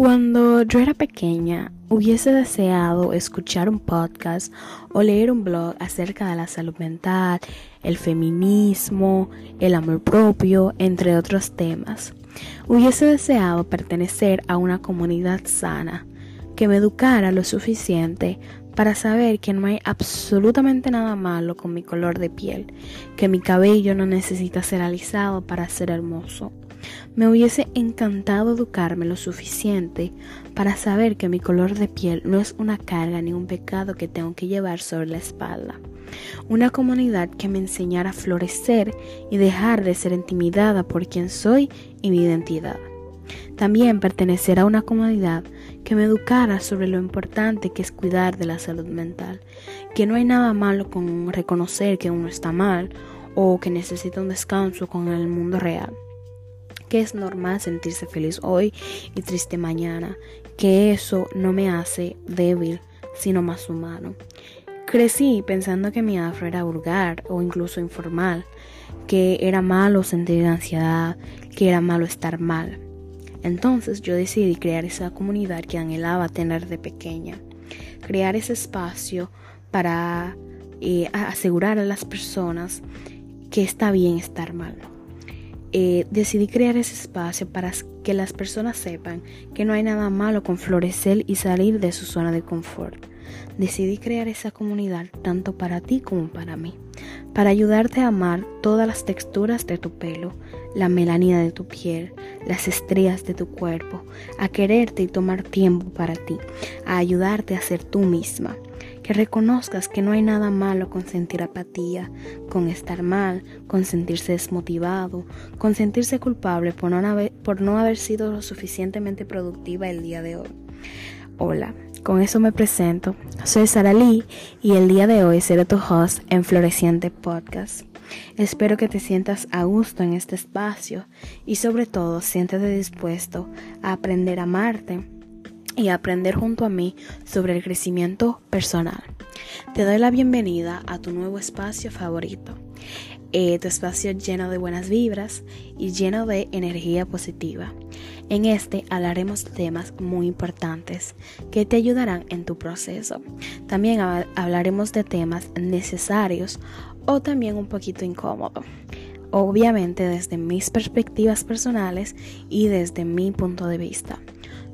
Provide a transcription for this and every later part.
Cuando yo era pequeña, hubiese deseado escuchar un podcast o leer un blog acerca de la salud mental, el feminismo, el amor propio, entre otros temas. Hubiese deseado pertenecer a una comunidad sana que me educara lo suficiente para saber que no hay absolutamente nada malo con mi color de piel, que mi cabello no necesita ser alisado para ser hermoso. Me hubiese encantado educarme lo suficiente para saber que mi color de piel no es una carga ni un pecado que tengo que llevar sobre la espalda. Una comunidad que me enseñara a florecer y dejar de ser intimidada por quien soy y mi identidad. También pertenecer a una comunidad que me educara sobre lo importante que es cuidar de la salud mental, que no hay nada malo con reconocer que uno está mal o que necesita un descanso con el mundo real que es normal sentirse feliz hoy y triste mañana, que eso no me hace débil, sino más humano. Crecí pensando que mi afro era vulgar o incluso informal, que era malo sentir ansiedad, que era malo estar mal. Entonces yo decidí crear esa comunidad que anhelaba tener de pequeña, crear ese espacio para eh, asegurar a las personas que está bien estar mal. Eh, decidí crear ese espacio para que las personas sepan que no hay nada malo con florecer y salir de su zona de confort. Decidí crear esa comunidad tanto para ti como para mí, para ayudarte a amar todas las texturas de tu pelo, la melanina de tu piel, las estrías de tu cuerpo, a quererte y tomar tiempo para ti, a ayudarte a ser tú misma, que reconozcas que no hay nada malo con sentir apatía, con estar mal, con sentirse desmotivado, con sentirse culpable por no haber, sido lo suficientemente productiva el día de hoy. Hola, con eso me presento. Soy Sara Lee y el día de hoy seré tu host en Floreciente Podcast. Espero que te sientas a gusto en este espacio y sobre todo siéntete dispuesto a aprender a amarte y aprender junto a mí sobre el crecimiento personal. Te doy la bienvenida a tu nuevo espacio favorito, eh, tu espacio lleno de buenas vibras y lleno de energía positiva. En este hablaremos temas muy importantes que te ayudarán en tu proceso. También hablaremos de temas necesarios o también un poquito incómodo. Obviamente desde mis perspectivas personales y desde mi punto de vista.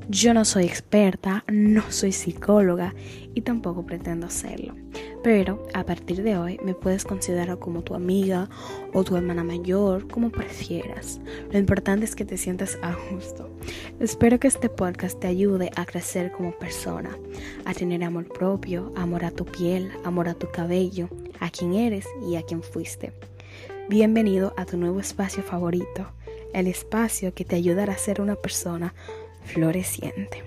Yo no soy experta, no soy psicóloga y tampoco pretendo serlo. Pero a partir de hoy me puedes considerar como tu amiga o tu hermana mayor, como prefieras. Lo importante es que te sientas a gusto. Espero que este podcast te ayude a crecer como persona, a tener amor propio, amor a tu piel, amor a tu cabello, a quien eres y a quien fuiste. Bienvenido a tu nuevo espacio favorito, el espacio que te ayudará a ser una persona floreciente.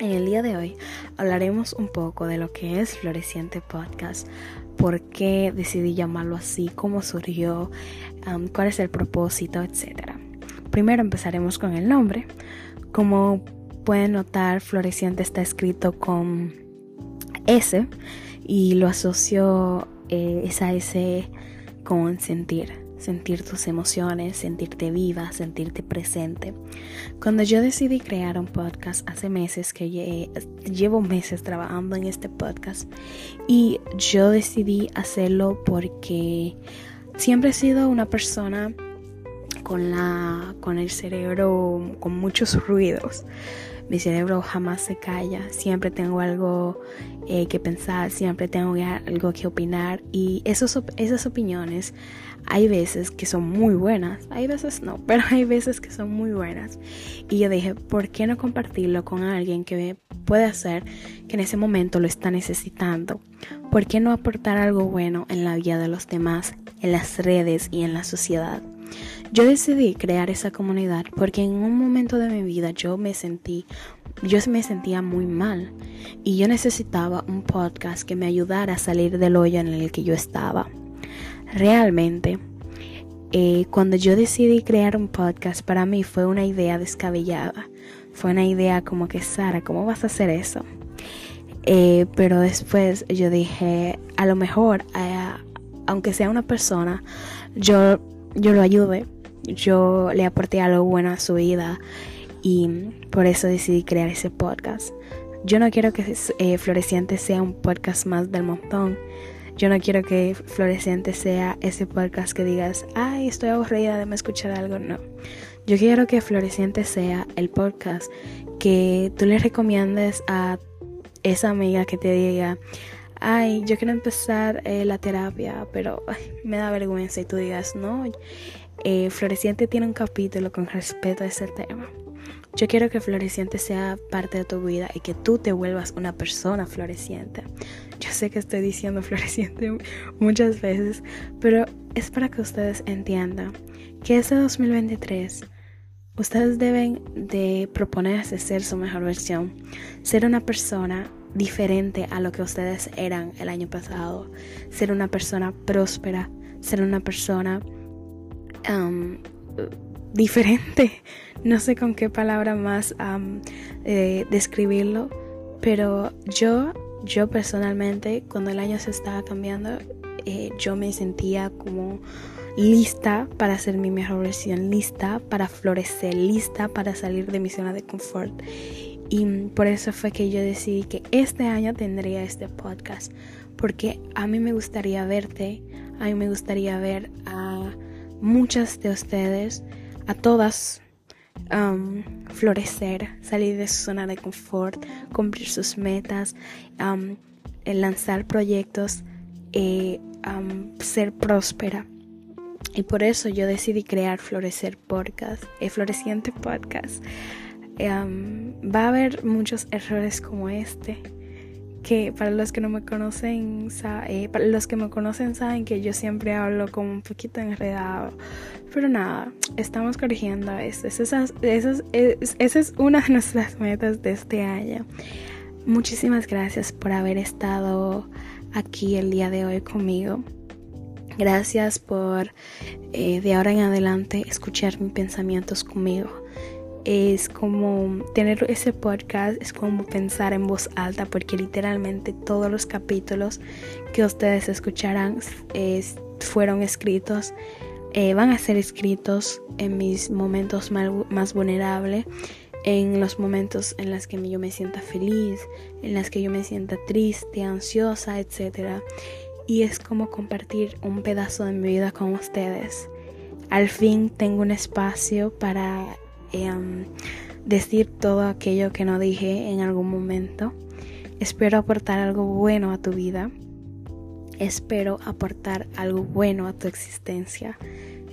En el día de hoy hablaremos un poco de lo que es Floreciente Podcast, por qué decidí llamarlo así, cómo surgió, cuál es el propósito, etc. Primero empezaremos con el nombre. Como pueden notar, Floreciente está escrito con S y lo asocio eh, esa S con sentir sentir tus emociones, sentirte viva, sentirte presente. Cuando yo decidí crear un podcast hace meses, que llevo meses trabajando en este podcast, y yo decidí hacerlo porque siempre he sido una persona con, la, con el cerebro con muchos ruidos. Mi cerebro jamás se calla, siempre tengo algo eh, que pensar, siempre tengo algo que opinar y esos, esas opiniones hay veces que son muy buenas, hay veces no, pero hay veces que son muy buenas. Y yo dije, ¿por qué no compartirlo con alguien que puede hacer que en ese momento lo está necesitando? ¿Por qué no aportar algo bueno en la vida de los demás, en las redes y en la sociedad? Yo decidí crear esa comunidad porque en un momento de mi vida yo me sentí, yo me sentía muy mal y yo necesitaba un podcast que me ayudara a salir del hoyo en el que yo estaba. Realmente, eh, cuando yo decidí crear un podcast, para mí fue una idea descabellada. Fue una idea como que, Sara, ¿cómo vas a hacer eso? Eh, pero después yo dije, a lo mejor, eh, aunque sea una persona, yo, yo lo ayude, yo le aporté algo bueno a su vida y por eso decidí crear ese podcast. Yo no quiero que eh, Floreciente sea un podcast más del montón. Yo no quiero que Floreciente sea ese podcast que digas, ay, estoy aburrida de me escuchar algo. No. Yo quiero que Floreciente sea el podcast que tú le recomiendes a esa amiga que te diga, ay, yo quiero empezar eh, la terapia, pero me da vergüenza y tú digas, no, eh, Floreciente tiene un capítulo con respeto a ese tema. Yo quiero que Floreciente sea parte de tu vida y que tú te vuelvas una persona floreciente. Yo sé que estoy diciendo floreciente muchas veces, pero es para que ustedes entiendan que ese 2023 ustedes deben de proponerse ser su mejor versión, ser una persona diferente a lo que ustedes eran el año pasado, ser una persona próspera, ser una persona diferente. No sé con qué palabra más um, describirlo, pero yo, yo personalmente, cuando el año se estaba cambiando, eh, yo me sentía como lista para ser mi mejor versión, lista para florecer, lista para salir de mi zona de confort. Y por eso fue que yo decidí que este año tendría este podcast. Porque a mí me gustaría verte, a mí me gustaría ver a muchas de ustedes, a todas, um, florecer, salir de su zona de confort, cumplir sus metas, um, lanzar proyectos, eh, um, ser próspera. Y por eso yo decidí crear Florecer Podcast, el Floreciente Podcast va a haber muchos errores como este que para los que no me conocen eh, para los que me conocen saben que yo siempre hablo como un poquito enredado pero nada estamos corrigiendo esto. Esa es una de nuestras metas de este año. Muchísimas gracias por haber estado aquí el día de hoy conmigo. Gracias por eh, de ahora en adelante escuchar mis pensamientos conmigo es como tener ese podcast, es como pensar en voz alta, porque literalmente todos los capítulos que ustedes escucharán fueron escritos, eh, van a ser escritos en mis momentos más vulnerables, en los momentos en los que yo me sienta feliz, en los que yo me sienta triste, ansiosa, etc. Y es como compartir un pedazo de mi vida con ustedes. Al fin tengo un espacio para Em, decir todo aquello que no dije en algún momento. Espero aportar algo bueno a tu vida. Espero aportar algo bueno a tu existencia.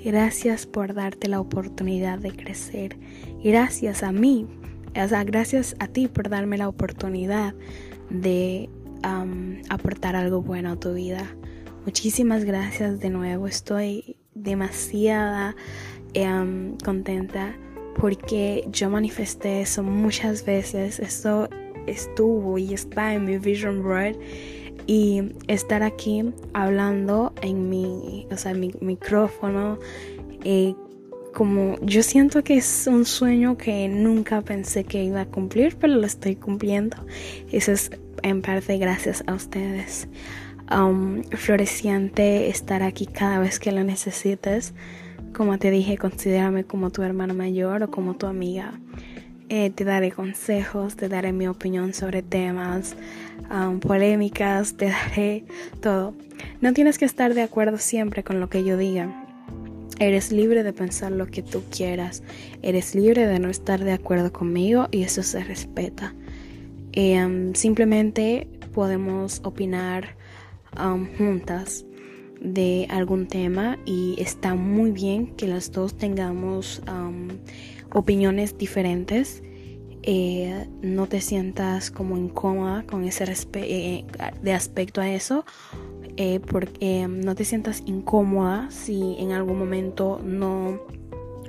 Gracias por darte la oportunidad de crecer. Gracias a mí, gracias a ti por darme la oportunidad de aportar algo bueno a tu vida. Muchísimas gracias de nuevo. Estoy demasiada em, contenta porque yo manifesté eso muchas veces, eso estuvo y está en mi vision board y estar aquí hablando en mi, o sea, mi micrófono, eh, como yo siento que es un sueño que nunca pensé que iba a cumplir, pero lo estoy cumpliendo. Eso es en parte gracias a ustedes. Um, floreciente estar aquí cada vez que lo necesites. Como te dije, considérame como tu hermana mayor o como tu amiga. Eh, te daré consejos, te daré mi opinión sobre temas, um, polémicas, te daré todo. No tienes que estar de acuerdo siempre con lo que yo diga. Eres libre de pensar lo que tú quieras. Eres libre de no estar de acuerdo conmigo y eso se respeta. Eh, um, simplemente podemos opinar um, juntas de algún tema y está muy bien que las dos tengamos opiniones diferentes. Eh, no te sientas como incómoda con ese eh, de aspecto a eso eh, porque no te sientas incómoda si en algún momento no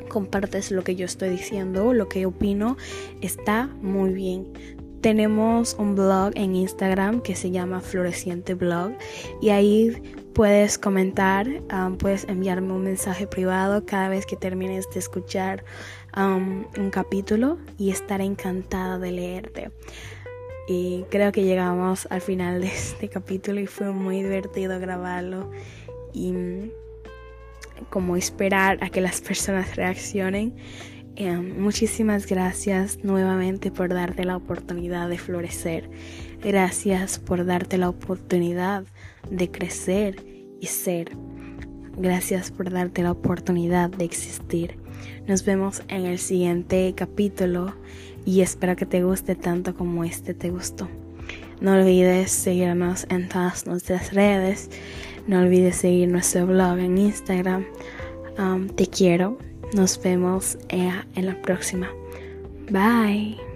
compartes lo que yo estoy diciendo lo que opino está muy bien tenemos un blog en Instagram que se llama Floreciente Blog y ahí puedes comentar, um, puedes enviarme un mensaje privado cada vez que termines de escuchar um, un capítulo y estaré encantada de leerte. Y creo que llegamos al final de este capítulo y fue muy divertido grabarlo y como esperar a que las personas reaccionen. Em, muchísimas gracias nuevamente por darte la oportunidad de florecer. Gracias por darte la oportunidad de crecer y ser. Gracias por darte la oportunidad de existir. Nos vemos en el siguiente capítulo y espero que te guste tanto como este te gustó. No olvides seguirnos en todas nuestras redes. No olvides seguir nuestro blog en Instagram. Um, te quiero. Nos vemos eh, en la próxima. Bye.